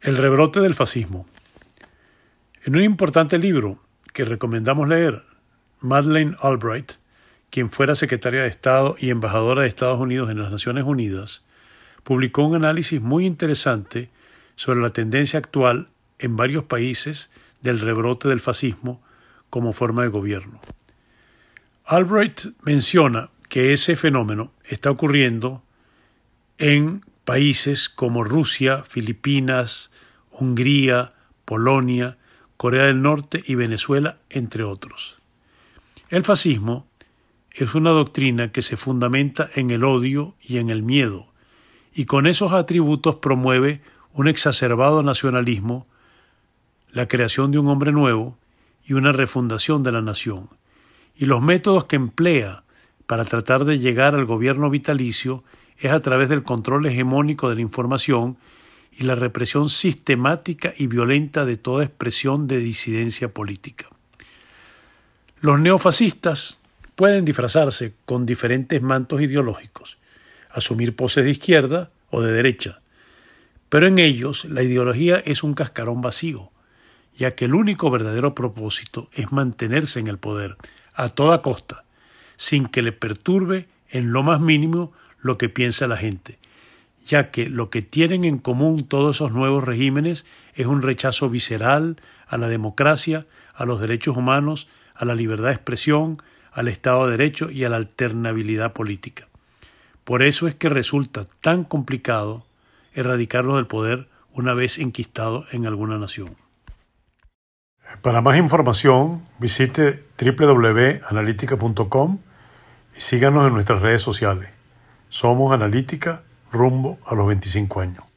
El rebrote del fascismo. En un importante libro que recomendamos leer, Madeleine Albright, quien fuera secretaria de Estado y embajadora de Estados Unidos en las Naciones Unidas, publicó un análisis muy interesante sobre la tendencia actual en varios países del rebrote del fascismo como forma de gobierno. Albright menciona que ese fenómeno está ocurriendo en países como Rusia, Filipinas, Hungría, Polonia, Corea del Norte y Venezuela, entre otros. El fascismo es una doctrina que se fundamenta en el odio y en el miedo, y con esos atributos promueve un exacerbado nacionalismo, la creación de un hombre nuevo y una refundación de la nación. Y los métodos que emplea para tratar de llegar al gobierno vitalicio es a través del control hegemónico de la información y la represión sistemática y violenta de toda expresión de disidencia política. Los neofascistas pueden disfrazarse con diferentes mantos ideológicos, asumir poses de izquierda o de derecha, pero en ellos la ideología es un cascarón vacío, ya que el único verdadero propósito es mantenerse en el poder a toda costa, sin que le perturbe en lo más mínimo lo que piensa la gente, ya que lo que tienen en común todos esos nuevos regímenes es un rechazo visceral a la democracia, a los derechos humanos, a la libertad de expresión, al Estado de Derecho y a la alternabilidad política. Por eso es que resulta tan complicado erradicarlos del poder una vez enquistado en alguna nación. Para más información, visite www.analítica.com y síganos en nuestras redes sociales. Somos Analítica rumbo a los 25 años.